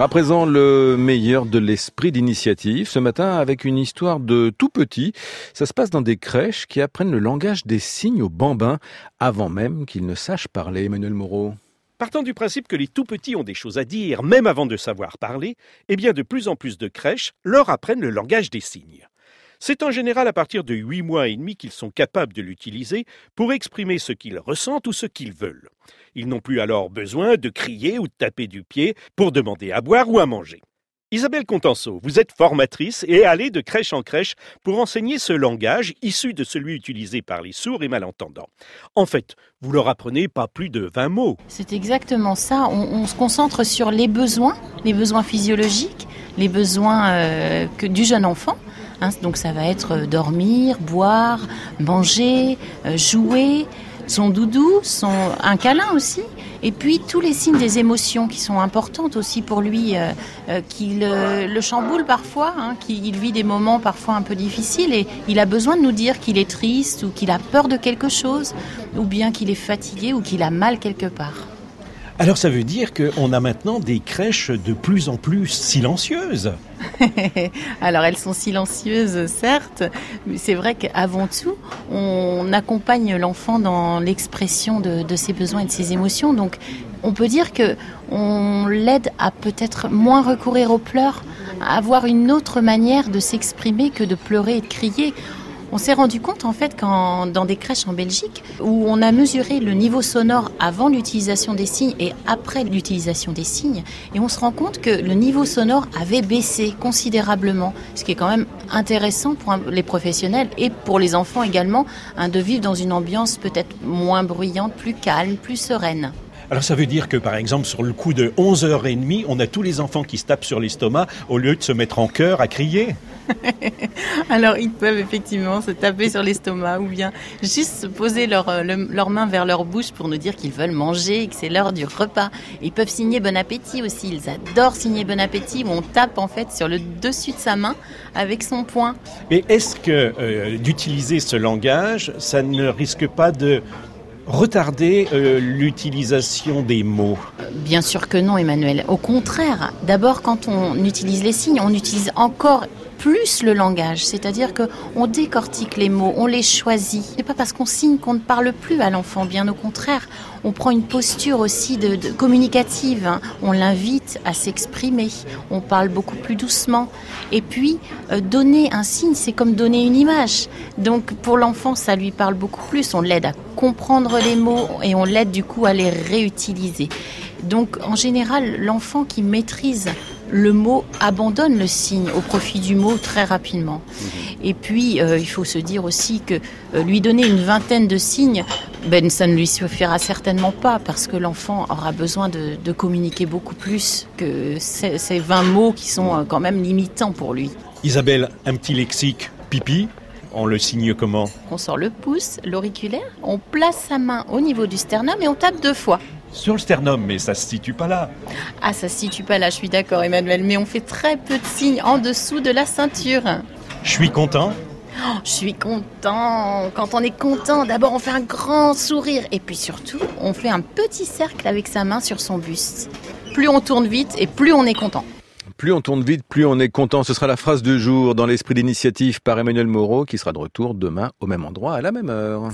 À présent, le meilleur de l'esprit d'initiative. Ce matin, avec une histoire de tout petit. Ça se passe dans des crèches qui apprennent le langage des signes aux bambins avant même qu'ils ne sachent parler. Emmanuel Moreau. Partant du principe que les tout petits ont des choses à dire, même avant de savoir parler, eh bien de plus en plus de crèches leur apprennent le langage des signes. C'est en général à partir de 8 mois et demi qu'ils sont capables de l'utiliser pour exprimer ce qu'ils ressentent ou ce qu'ils veulent. Ils n'ont plus alors besoin de crier ou de taper du pied pour demander à boire ou à manger. Isabelle Contenceau, vous êtes formatrice et allez de crèche en crèche pour enseigner ce langage issu de celui utilisé par les sourds et malentendants. En fait, vous leur apprenez pas plus de 20 mots. C'est exactement ça. On, se concentre sur les besoins, les besoins physiologiques, les besoins euh, du jeune enfant. Hein. donc ça va être euh, dormir, boire, manger, euh, jouer, son doudou, son, un câlin aussi, et puis tous les signes des émotions qui sont importantes aussi pour lui, euh, euh, qui le, chamboule parfois, hein, qu'il vit des moments parfois un peu difficiles et il a besoin de nous dire qu'il est triste ou qu'il a peur de quelque chose, ou bien qu'il est fatigué ou qu'il a mal quelque part. Alors ça veut dire qu'on a maintenant des crèches de plus en plus silencieuses. Alors elles sont silencieuses, certes, mais c'est vrai qu'avant tout, on accompagne l'enfant dans l'expression de, ses besoins et de ses émotions. Donc on peut dire que on l'aide à peut-être moins recourir aux pleurs, à avoir une autre manière de s'exprimer que de pleurer et de crier. On s'est rendu compte en fait quand dans des crèches en Belgique où on a mesuré le niveau sonore avant l'utilisation des signes et après l'utilisation des signes et on se rend compte que le niveau sonore avait baissé considérablement, ce qui est quand même intéressant pour les professionnels et pour les enfants également hein, de vivre dans une ambiance peut-être moins bruyante, plus calme, plus sereine. Alors ça veut dire que par exemple sur le coup de 11h30, on a tous les enfants qui se tapent sur l'estomac au lieu de se mettre en chœur à crier Alors ils peuvent effectivement se taper sur l'estomac ou bien juste poser euh, leurs mains vers leur bouche pour nous dire qu'ils veulent manger et que c'est l'heure du repas. Ils peuvent signer bon appétit aussi. Ils adorent signer bon appétit où on tape en fait sur le dessus de sa main avec son poing. Mais est-ce que euh, d'utiliser ce langage, ça ne risque pas de retarder euh, l'utilisation des mots? Bien sûr que non, Emmanuel. Au contraire, d'abord, quand on utilise les signes, on utilise encore plus le langage, c'est-à-dire que on décortique les mots, on les choisit. C'est pas parce qu'on signe qu'on ne parle plus à l'enfant, bien au contraire. On prend une posture aussi de, communicative. Hein. On l'invite à s'exprimer. On parle beaucoup plus doucement. Et puis euh, donner un signe, c'est comme donner une image. Donc pour l'enfant, ça lui parle beaucoup plus. On l'aide à comprendre les mots et on l'aide du coup à les réutiliser. Donc en général, l'enfant qui maîtrise le mot abandonne le signe au profit du mot très rapidement. Et puis, euh, il faut se dire aussi que euh, lui donner une vingtaine de signes, ben, ça ne lui suffira certainement pas parce que l'enfant aura besoin de, communiquer beaucoup plus que ces, ces 20 mots qui sont euh, quand même limitants pour lui. Isabelle, un petit lexique pipi on le signe comment? On sort le pouce, l'auriculaire, on place sa main au niveau du sternum et on tape deux fois. Sur le sternum, mais ça se situe pas là. Ah, ça se situe pas là, je suis d'accord Emmanuel, mais on fait très peu de signes en dessous de la ceinture. Je suis content oh, je suis content. Quand on est content, d'abord on fait un grand sourire et puis surtout on fait un petit cercle avec sa main sur son buste. Plus on tourne vite et plus on est content. Plus on tourne vite, plus on est content. Ce sera la phrase du jour dans l'esprit d'initiative par Emmanuel Moreau qui sera de retour demain au même endroit à la même heure.